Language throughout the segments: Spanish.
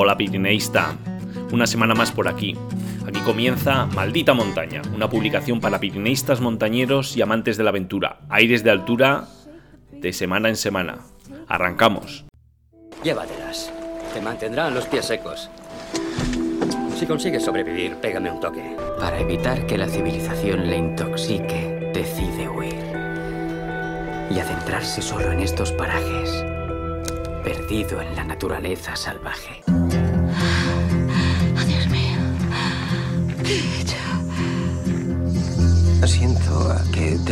Hola Pirineísta, una semana más por aquí. Aquí comienza Maldita Montaña, una publicación para pirineístas montañeros y amantes de la aventura. Aires de altura de semana en semana. Arrancamos. Llévatelas. Te mantendrán los pies secos. Si consigues sobrevivir, pégame un toque. Para evitar que la civilización le intoxique, decide huir. Y adentrarse solo en estos parajes, perdido en la naturaleza salvaje.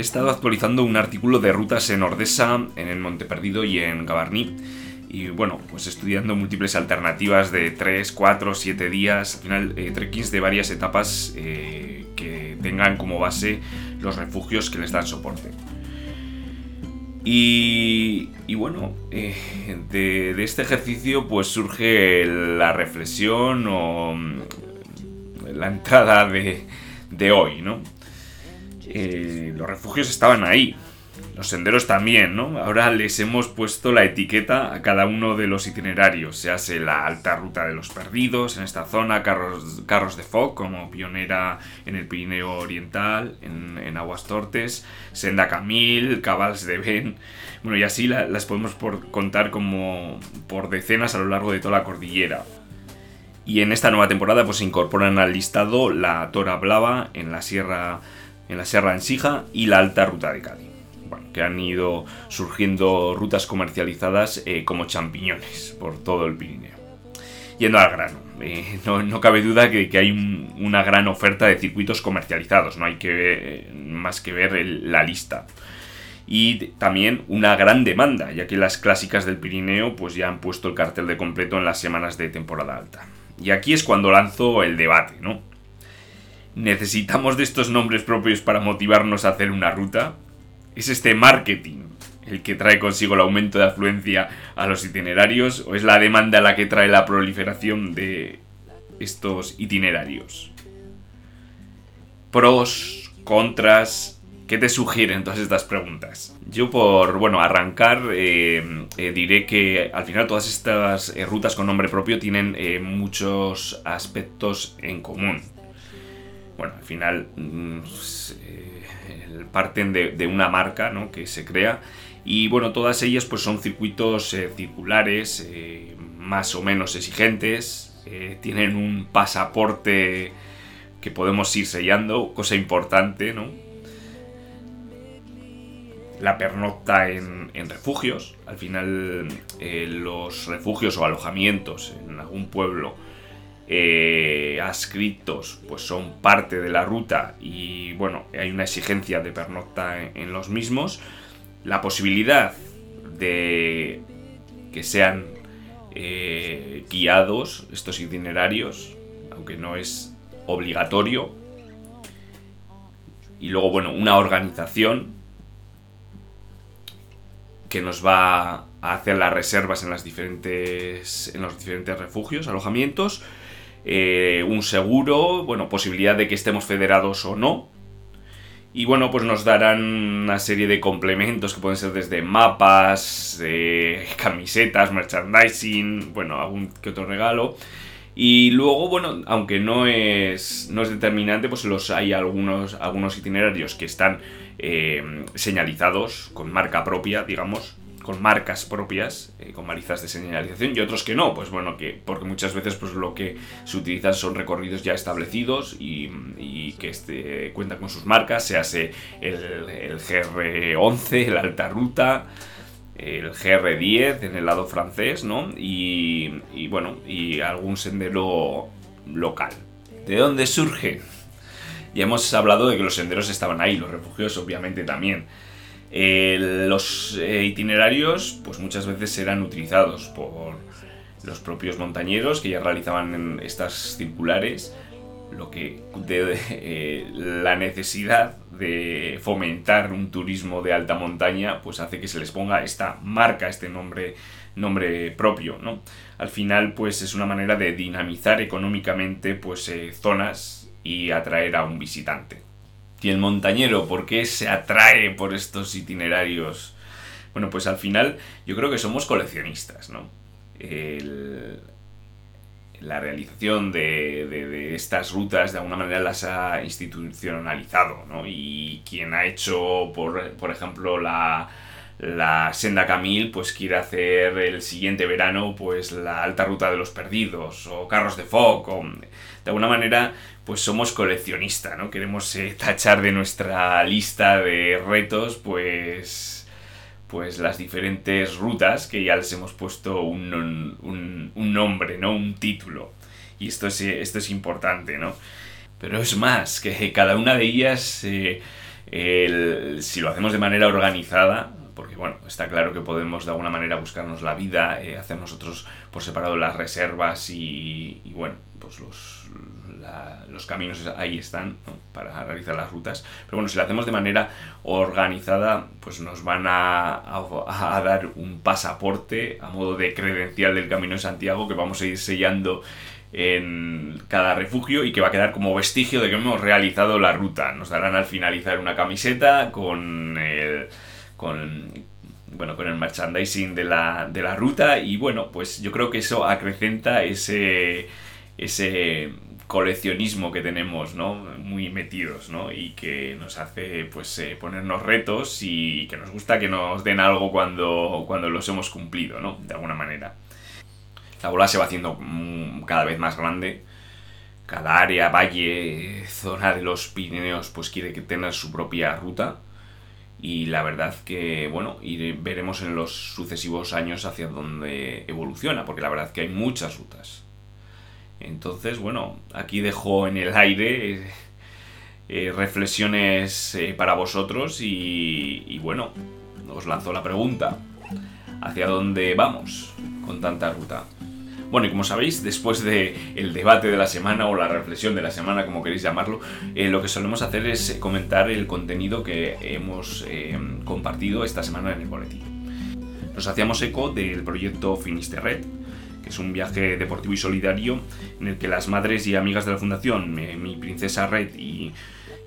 He estado actualizando un artículo de rutas en Ordesa, en el Monte Perdido y en Gabarní. Y bueno, pues estudiando múltiples alternativas de 3, 4, 7 días, al final eh, trekkings de varias etapas eh, que tengan como base los refugios que les dan soporte. Y, bueno, eh, de, de este ejercicio pues surge la reflexión o mm, la entrada de, de hoy, ¿no? Eh, los refugios estaban ahí, los senderos también, ¿no? Ahora les hemos puesto la etiqueta a cada uno de los itinerarios. Se hace la alta ruta de los perdidos en esta zona, carros, carros de Foc como pionera en el Pirineo Oriental, en, Aguas Tortes, Senda Camil, Cabals de Ben. Bueno, y así la- las podemos por contar como por decenas a lo largo de toda la cordillera. Y en esta nueva temporada pues se incorporan al listado la Tora Blava en la Sierra en la Sierra Ensija y la Alta Ruta de Cádiz. Bueno, que han ido surgiendo rutas comercializadas eh, como champiñones por todo el Pirineo. Yendo al grano, eh, no, no cabe duda que, que hay un- una gran oferta de circuitos comercializados, no hay que ver- más que ver la lista. Y también una gran demanda, ya que las clásicas del Pirineo pues ya han puesto el cartel de completo en las semanas de temporada alta. Y aquí es cuando lanzo el debate, ¿no? ¿Necesitamos de estos nombres propios para motivarnos a hacer una ruta? ¿Es este marketing el que trae consigo el aumento de afluencia a los itinerarios o es la demanda la que trae la proliferación de estos itinerarios? Pros, contras, ¿qué te sugieren todas estas preguntas? Yo por, bueno, arrancar eh, eh, diré que al final todas estas eh, rutas con nombre propio tienen muchos aspectos en común bueno, al final mm, s- eh, parten de, una marca ¿no? que se crea y bueno, todas ellas pues son circuitos eh, circulares eh, más o menos exigentes, tienen un pasaporte que podemos ir sellando, cosa importante, ¿no? La pernocta en, refugios, al final los refugios o alojamientos en algún pueblo eh, adscritos pues son parte de la ruta y bueno, hay una exigencia de pernocta en, en los mismos. La posibilidad de que sean eh, guiados estos itinerarios, aunque no es obligatorio. Y luego, bueno, una organización que nos va a hacer las reservas en, las diferentes, en los diferentes refugios, alojamientos eh, un seguro, bueno, posibilidad de que estemos federados o no. Y bueno, pues nos darán una serie de complementos que pueden ser desde mapas, eh, camisetas, merchandising, bueno, algún que otro regalo. Y luego, bueno, aunque no es, no es determinante, pues los, hay algunos, algunos itinerarios que están eh, señalizados con marca propia, digamos, con marcas propias, eh, con balizas de señalización, y otros que no, pues bueno, que porque muchas veces pues lo que se utilizan son recorridos ya establecidos y, que este, cuentan con sus marcas, se el, el GR11, el Alta Ruta, el GR10 en el lado francés, ¿no? Y, y bueno, y algún sendero local. ¿De dónde surge? Ya hemos hablado de que los senderos estaban ahí, los refugios obviamente también. Los itinerarios, pues muchas veces eran utilizados por los propios montañeros que ya realizaban estas circulares, lo que de, la necesidad de fomentar un turismo de alta montaña, pues hace que se les ponga esta marca, este nombre, nombre propio, ¿no? Al final, pues es una manera de dinamizar económicamente, pues eh, zonas y atraer a un visitante. Y el montañero, ¿por qué se atrae por estos itinerarios? Bueno, pues al final yo creo que somos coleccionistas, ¿no? El, la realización de, estas rutas de alguna manera las ha institucionalizado, ¿no? Y quien ha hecho, por, por ejemplo, la, la Senda Camil, pues quiere hacer el siguiente verano, pues la Alta Ruta de los Perdidos, o Carros de Foc, o de alguna manera, pues somos coleccionistas, ¿no? Queremos eh, tachar de nuestra lista de retos, pues pues las diferentes rutas que ya les hemos puesto un, nombre, ¿no? Un título. Y esto es, esto es importante, ¿no? Pero es más, que cada una de ellas, eh, si lo hacemos de manera organizada, porque bueno, está claro que podemos de alguna manera buscarnos la vida, eh, hacer nosotros por separado las reservas y, y bueno, pues los, los caminos ahí están para realizar las rutas. Pero bueno, si lo hacemos de manera organizada, pues nos van a, dar un pasaporte a modo de credencial del Camino de Santiago que vamos a ir sellando en cada refugio y que va a quedar como vestigio de que hemos realizado la ruta. Nos darán al finalizar una camiseta con el, con, bueno, con el merchandising de la, de la ruta y bueno, pues yo creo que eso acrecenta ese, ese coleccionismo que tenemos, ¿no? Muy metidos, ¿no? Y que nos hace, pues, eh, ponernos retos y que nos gusta que nos den algo cuando, cuando los hemos cumplido, ¿no? De alguna manera. La bola se va haciendo mm, cada vez más grande. Cada área, valle, zona de los Pirineos, pues quiere tener su propia ruta. Y la verdad que, bueno, y veremos en los sucesivos años hacia dónde evoluciona, porque la verdad que hay muchas rutas entonces, bueno, aquí dejo en el aire eh, eh, reflexiones eh, para vosotros y, bueno, os lanzo la pregunta. ¿Hacia dónde vamos con tanta ruta? Bueno, y como sabéis, después del el debate de la semana o la reflexión de la semana, como queréis llamarlo, lo que solemos hacer es comentar el contenido que hemos compartido esta semana en el boletín. Nos hacíamos eco del proyecto Finisterred, es un viaje deportivo y solidario en el que las madres y amigas de la fundación, eh, mi princesa Red y,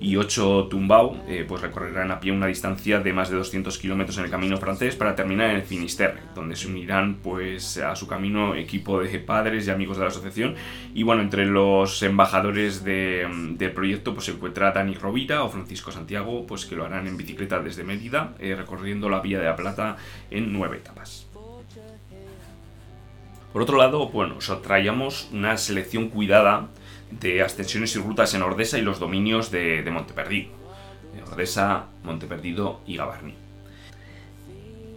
y 8 Tumbao, eh, pues recorrerán a pie una distancia de más de 200 kilómetros en el camino francés para terminar en el Finisterre, donde se unirán pues a su camino equipo de padres y amigos de la asociación. Y bueno, entre los embajadores del proyecto pues se encuentra Dani Rovira o Francisco Santiago, pues que lo harán en bicicleta desde Mérida, eh, recorriendo la Vía de la Plata en nueve etapas. Por otro lado, bueno, os traíamos una selección cuidada de ascensiones y rutas en Ordesa y los dominios de, de Monteperdido. Ordesa, Monteperdido y Gavarní.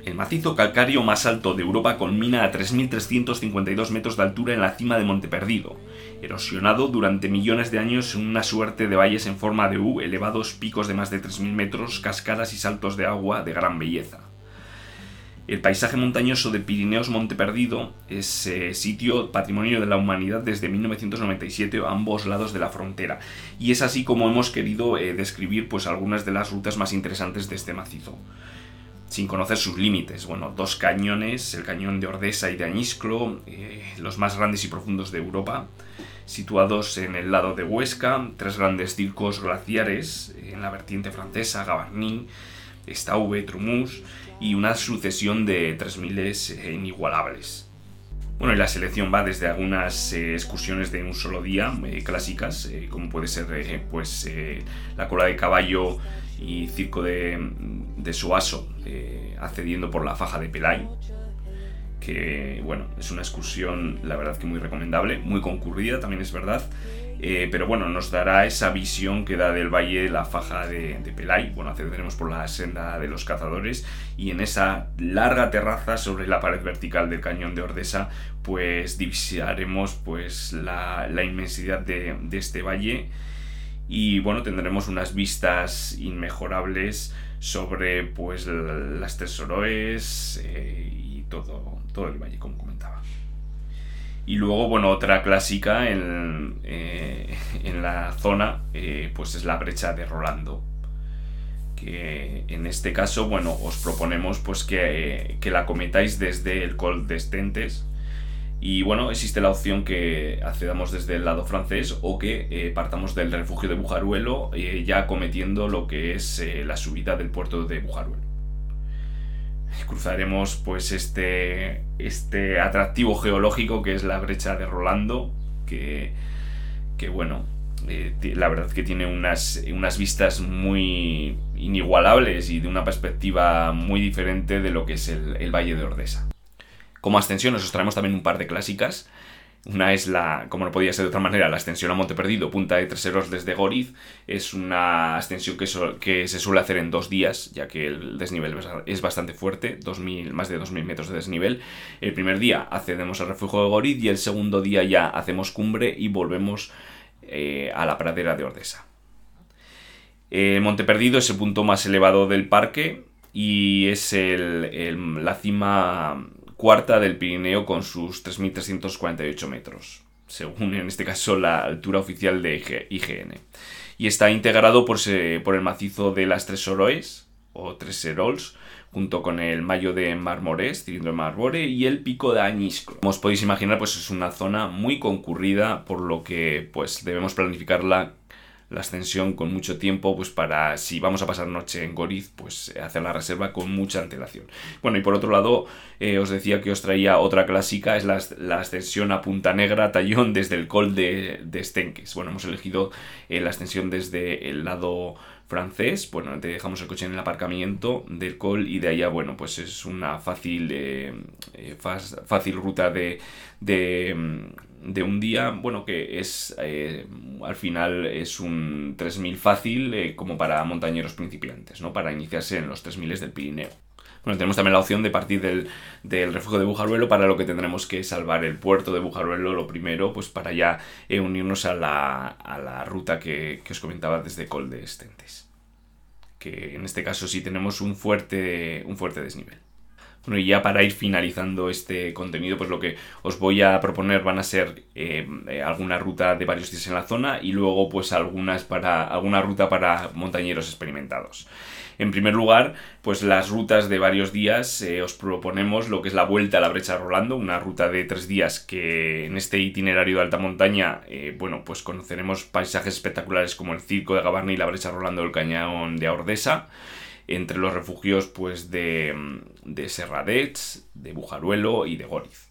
El macizo calcáreo más alto de Europa culmina a 3.352 metros de altura en la cima de Monteperdido, erosionado durante millones de años en una suerte de valles en forma de U, elevados picos de más de 3.000 metros, cascadas y saltos de agua de gran belleza. El paisaje montañoso de Pirineos Monte Perdido es eh, sitio patrimonio de la humanidad desde 1997 a ambos lados de la frontera. Y es así como hemos querido eh, describir pues, algunas de las rutas más interesantes de este macizo. Sin conocer sus límites, bueno, dos cañones, el cañón de Ordesa y de Añisclo, eh, los más grandes y profundos de Europa, situados en el lado de Huesca, tres grandes circos glaciares en la vertiente francesa, Gavarnie, Stauve, Trumus, y una sucesión de 3000 eh, inigualables. Bueno, y la selección va desde algunas eh, excursiones de un solo día, eh, clásicas, como puede ser pues, la cola de caballo y circo de, de Soaso, accediendo por la faja de Pelay, que bueno, es una excursión la verdad que muy recomendable, muy concurrida también es verdad, eh, pero bueno, nos dará esa visión que da del valle la faja de, Pelay. Bueno, accederemos por la senda de los cazadores y en esa larga terraza sobre la pared vertical del cañón de Ordesa, pues divisaremos pues la, inmensidad de, este valle y bueno, tendremos unas vistas inmejorables sobre pues las tres Oroes eh, y todo, todo el valle, como comentaba. Y luego, bueno, otra clásica en, eh, en la zona, eh, pues es la brecha de Rolando. Que en este caso, bueno, os proponemos pues que, que la cometáis desde el Col de Stentes y bueno, existe la opción que accedamos desde el lado francés o que eh, partamos del refugio de Bujaruelo ya cometiendo lo que es la subida del puerto de Bujaruelo. Cruzaremos pues este, este atractivo geológico que es la brecha de Rolando, que, que bueno, la verdad que tiene unas, unas vistas muy inigualables y de una perspectiva muy diferente de lo que es el, el Valle de Ordesa. Como ascensión os traemos también un par de clásicas. Una es la, como no podía ser de otra manera, la ascensión a Monte Perdido, Punta de Treseros desde Goriz. Es una ascensión que, se suele hacer en dos días, ya que el desnivel es bastante fuerte, 2000, más de 2.000 metros de desnivel. El primer día accedemos al refugio de Goriz y el segundo día ya hacemos cumbre y volvemos eh, a la pradera de Ordesa. Eh, Monte Perdido es el punto más elevado del parque y es la cima cuarta del Pirineo con sus 3.348 metros, según en este caso la altura oficial de IGN. Y está integrado por, por el macizo de las Tres Oroes, o Tres Serols, junto con el Mayo de Marmorés, cilindro de Marbore, y el Pico de Añiscro. Como os podéis imaginar, pues es una zona muy concurrida, por lo que pues debemos planificarla la ascensión con mucho tiempo, pues para si vamos a pasar noche en Goriz, pues hacer la reserva con mucha antelación. Bueno, y por otro lado, eh, os decía que os traía otra clásica, es la, ascensión a Punta Negra, Tallón, desde el Col de, de Estenques. Bueno, hemos elegido eh, la ascensión desde el lado francés, bueno, te dejamos el coche en el aparcamiento del Col y de allá, bueno, pues es una fácil, eh, fácil ruta de, de de un día, bueno, que es eh, al final es un 3000 fácil eh, como para montañeros principiantes, ¿no? Para iniciarse en los 3000 del Pirineo. Bueno, tenemos también la opción de partir del, refugio de Bujaruelo, para lo que tendremos que salvar el puerto de Bujaruelo lo primero, pues para ya eh, unirnos a la, a la ruta que, que, os comentaba desde Col de Estentes. Que en este caso sí tenemos un fuerte, un fuerte desnivel. Bueno, y ya para ir finalizando este contenido, pues lo que os voy a proponer van a ser eh, eh, alguna ruta de varios días en la zona y luego pues algunas para, alguna ruta para montañeros experimentados. En primer lugar, pues las rutas de varios días eh, os proponemos lo que es la vuelta a la brecha Rolando, una ruta de tres días que en este itinerario de alta montaña, bueno, pues conoceremos paisajes espectaculares como el Circo de Gavarni y la brecha Rolando del Cañón de Ordesa entre los refugios pues, de, de Serradets, de Bujaruelo y de Goriz.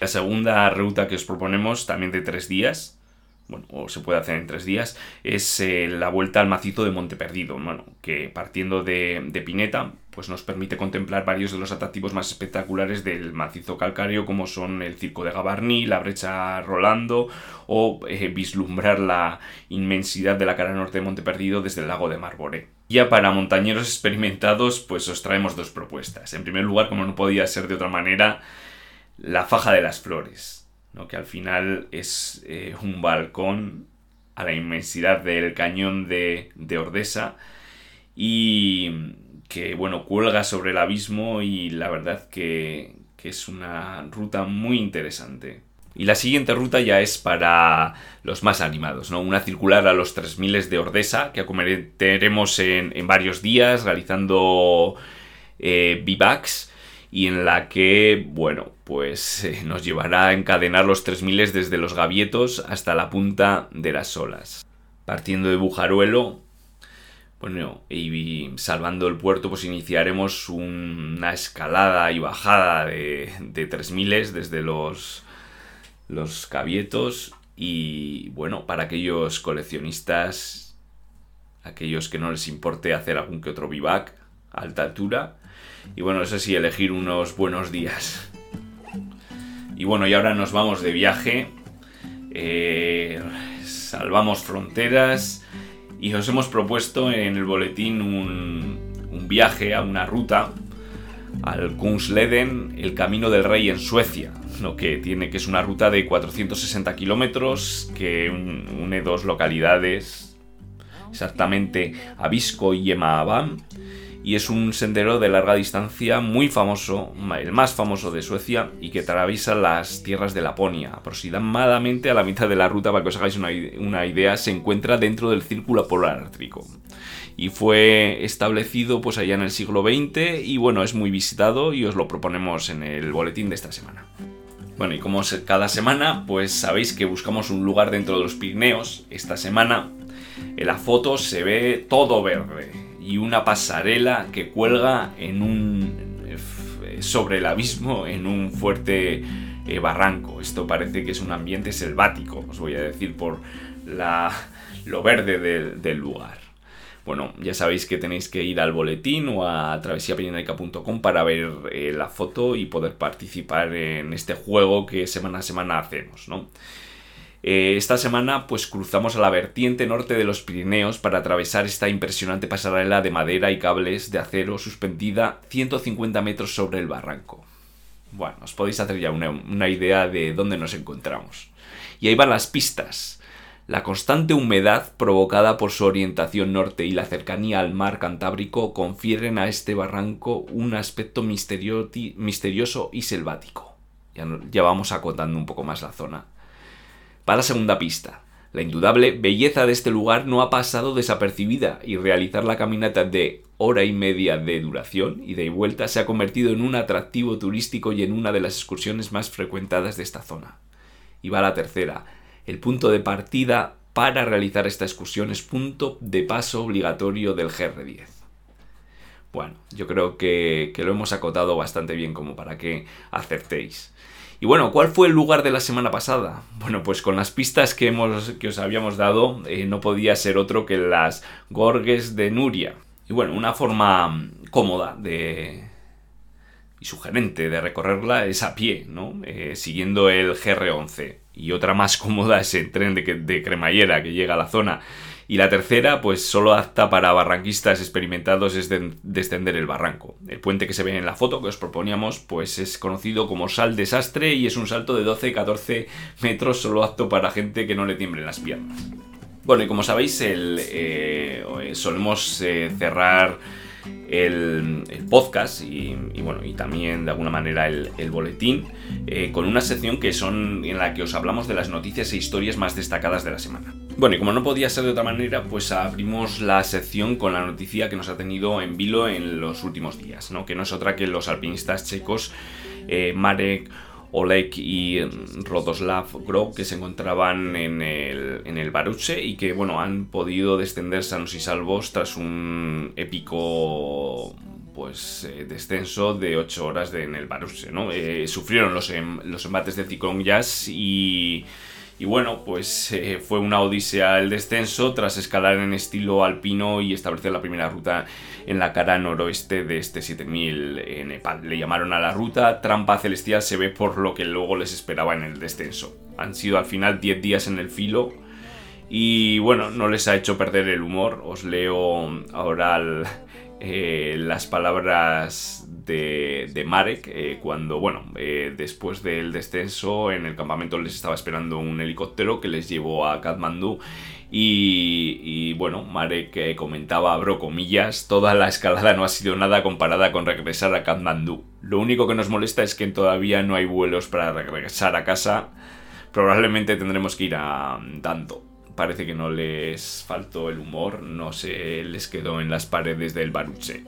La segunda ruta que os proponemos, también de tres días, bueno, o se puede hacer en tres días, es eh, la vuelta al macizo de Monte Perdido, bueno, que partiendo de, de, Pineta, pues nos permite contemplar varios de los atractivos más espectaculares del macizo calcáreo, como son el Circo de Gavarní, la brecha Rolando, o eh, vislumbrar la inmensidad de la cara norte de Monte Perdido desde el lago de Marboré. Ya para montañeros experimentados, pues os traemos dos propuestas. En primer lugar, como no podía ser de otra manera, la faja de las flores que al final es eh, un balcón a la inmensidad del cañón de, Ordesa y que bueno cuelga sobre el abismo y la verdad que, es una ruta muy interesante. Y la siguiente ruta ya es para los más animados, ¿no? Una circular a los 3000 de Ordesa que acometeremos en, en varios días realizando eh, bivacs y en la que, bueno, pues eh, nos llevará a encadenar los 3000 desde los gavietos hasta la punta de las olas. Partiendo de Bujaruelo, bueno, y salvando el puerto, pues iniciaremos una escalada y bajada de, de 3000 desde los, los gavietos y bueno, para aquellos coleccionistas, aquellos que no les importe hacer algún que otro vivac a alta altura, y bueno, eso sí, elegir unos buenos días. Y bueno, y ahora nos vamos de viaje. Eh, salvamos fronteras. Y os hemos propuesto en el boletín un, viaje a una ruta al Kungsleden, el Camino del Rey en Suecia, lo que tiene que es una ruta de 460 kilómetros que une dos localidades exactamente Abisko y Yemabam, y es un sendero de larga distancia muy famoso, el más famoso de Suecia y que atraviesa las tierras de Laponia. Aproximadamente a la mitad de la ruta, para que os hagáis una, idea, se encuentra dentro del círculo polar ártico. Y fue establecido pues allá en el siglo XX y bueno, es muy visitado y os lo proponemos en el boletín de esta semana. Bueno, y como cada semana, pues sabéis que buscamos un lugar dentro de los Pirineos. Esta semana en la foto se ve todo verde y una pasarela que cuelga en un sobre el abismo en un fuerte eh, barranco. Esto parece que es un ambiente selvático, os voy a decir por la, lo verde del, lugar. Bueno, ya sabéis que tenéis que ir al boletín o a travesiapirenaica.com para ver eh, la foto y poder participar en este juego que semana a semana hacemos, ¿no? Eh, esta semana pues cruzamos a la vertiente norte de los Pirineos para atravesar esta impresionante pasarela de madera y cables de acero suspendida 150 metros sobre el barranco. Bueno, os podéis hacer ya una, idea de dónde nos encontramos. Y ahí van las pistas. La constante humedad provocada por su orientación norte y la cercanía al mar Cantábrico confieren a este barranco un aspecto misterioso y selvático. Ya vamos acotando un poco más la zona. Para la segunda pista, la indudable belleza de este lugar no ha pasado desapercibida y realizar la caminata de hora y media de duración y de vuelta se ha convertido en un atractivo turístico y en una de las excursiones más frecuentadas de esta zona. Y va la tercera. El punto de partida para realizar esta excursión es punto de paso obligatorio del GR10. Bueno, yo creo que, que lo hemos acotado bastante bien como para que acertéis. Y bueno, ¿cuál fue el lugar de la semana pasada? Bueno, pues con las pistas que, hemos, que os habíamos dado, eh, no podía ser otro que las Gorges de Nuria. Y bueno, una forma mm, cómoda de, y sugerente de recorrerla es a pie, ¿no? Eh, siguiendo el GR11. Y otra más cómoda es el tren de, de cremallera que llega a la zona y la tercera, pues solo apta para barranquistas experimentados es descender el barranco. El puente que se ve en la foto que os proponíamos, pues es conocido como Sal Desastre y es un salto de 12-14 metros solo apto para gente que no le tiemblen las piernas. Bueno, y como sabéis, el, eh, solemos eh, cerrar el, podcast y, bueno, y también de alguna manera el, boletín eh, con una sección que son en la que os hablamos de las noticias e historias más destacadas de la semana. Bueno, y como no podía ser de otra manera, pues abrimos la sección con la noticia que nos ha tenido en vilo en los últimos días, ¿no? que no es otra que los alpinistas checos eh, Marek Oleg y Rodoslav Grog que se encontraban en el, en el Baruche y que bueno, han podido descender sanos y salvos tras un épico pues eh, descenso de 8 horas en el Baruche. ¿no? Eh, sufrieron los, em, los embates de Jazz y y bueno, pues eh, fue una odisea el descenso tras escalar en estilo alpino y establecer la primera ruta en la cara noroeste de este 7000 en Nepal. Le llamaron a la ruta Trampa Celestial, se ve por lo que luego les esperaba en el descenso. Han sido al final 10 días en el filo y bueno, no les ha hecho perder el humor. Os leo ahora eh, las palabras de, Marek eh, cuando, bueno, eh, después del descenso en el campamento les estaba esperando un helicóptero que les llevó a Kathmandú y, bueno, Marek eh, comentaba, abro comillas, toda la escalada no ha sido nada comparada con regresar a Kathmandú. Lo único que nos molesta es que todavía no hay vuelos para regresar a casa. Probablemente tendremos que ir a tanto parece que no les faltó el humor, no se les quedó en las paredes del baruche.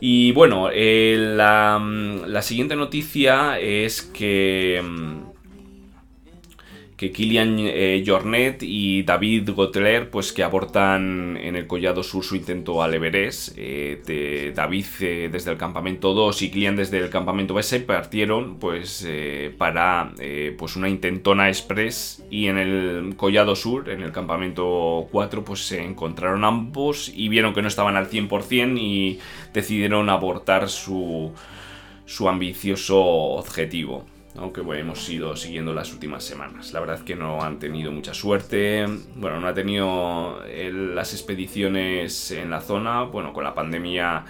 Y bueno, eh, la, la, siguiente noticia es que mm, que Kilian eh, Jornet y David Gotler, pues que abortan en el Collado Sur su intento al Everest. Eh, David eh, desde el campamento 2 y Kilian desde el campamento S partieron pues para pues una intentona express y en el Collado Sur, en el campamento 4, pues se encontraron ambos y vieron que no estaban al 100% y decidieron abortar su, su ambicioso objetivo aunque bueno, hemos ido siguiendo las últimas semanas. La verdad es que no han tenido mucha suerte, bueno, no ha tenido las expediciones en la zona, bueno, con la pandemia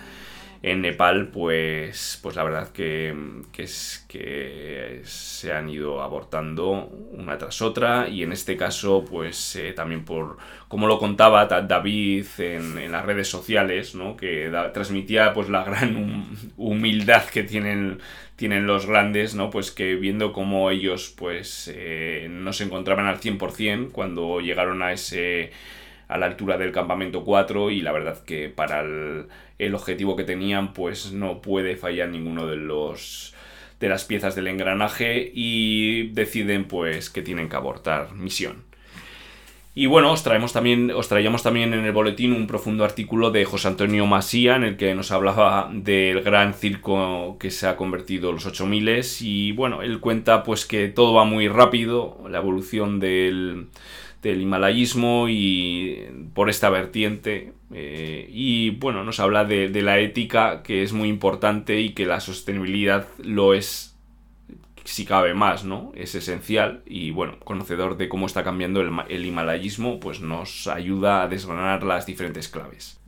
en Nepal, pues, pues la verdad que, es, que se han ido abortando una tras otra y en este caso, pues eh, también por, como lo contaba David en, las redes sociales, ¿no? que transmitía pues la gran humildad que tienen, tienen los grandes, ¿no? pues que viendo cómo ellos pues eh, no se encontraban al 100% cuando llegaron a ese a la altura del campamento 4 y la verdad que para el, objetivo que tenían pues no puede fallar ninguno de los de las piezas del engranaje y deciden pues que tienen que abortar misión. Y bueno, os traemos también, os traíamos también en el boletín un profundo artículo de José Antonio Masía en el que nos hablaba del gran circo que se ha convertido los 8000 y bueno, él cuenta pues que todo va muy rápido, la evolución del del himalayismo y por esta vertiente. Eh, y bueno, nos habla de, la ética que es muy importante y que la sostenibilidad lo es si cabe más, ¿no? Es esencial y bueno, conocedor de cómo está cambiando el, el himalayismo, pues nos ayuda a desgranar las diferentes claves.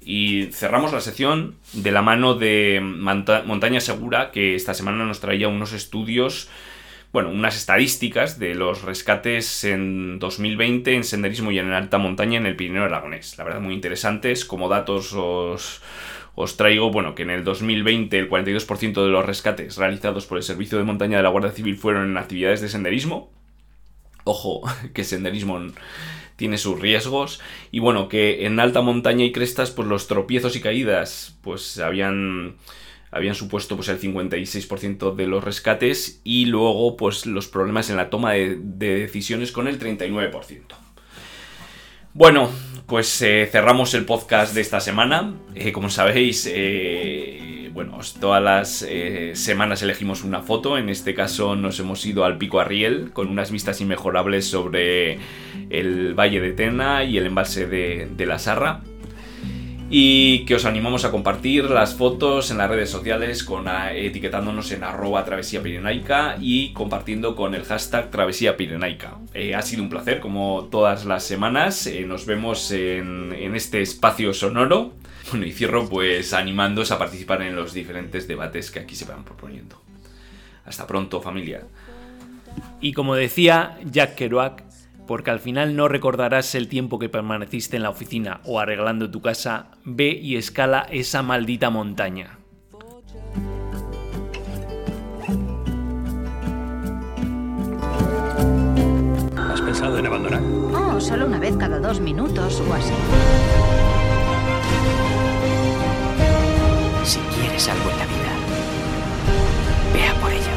Y cerramos la sección de la mano de Montaña Segura, que esta semana nos traía unos estudios bueno, unas estadísticas de los rescates en 2020 en senderismo y en alta montaña en el Pirineo Aragonés. La verdad, muy interesantes. Como datos os, os traigo, bueno, que en el 2020 el 42% de los rescates realizados por el Servicio de Montaña de la Guardia Civil fueron en actividades de senderismo. Ojo, que senderismo tiene sus riesgos y bueno que en alta montaña y crestas pues los tropiezos y caídas pues habían habían supuesto pues el 56% de los rescates y luego pues los problemas en la toma de, decisiones con el 39%. Bueno, pues eh, cerramos el podcast de esta semana. Eh, como sabéis, eh, bueno, todas las semanas elegimos una foto. En este caso nos hemos ido al Pico Arriel con unas vistas inmejorables sobre el Valle de Tena y el embalse de, de la Sarra y que os animamos a compartir las fotos en las redes sociales con etiquetándonos en arroba travesía pirenaica y compartiendo con el hashtag travesía pirenaica. Eh, ha sido un placer como todas las semanas, eh, nos vemos en, este espacio sonoro. Bueno, y cierro pues animándoos a participar en los diferentes debates que aquí se van proponiendo. Hasta pronto familia. Y como decía Jack Kerouac, porque al final no recordarás el tiempo que permaneciste en la oficina o arreglando tu casa, ve y escala esa maldita montaña. ¿Has pensado en abandonar? Oh, solo una vez cada dos minutos o así. Si quieres algo en la vida, vea por ella.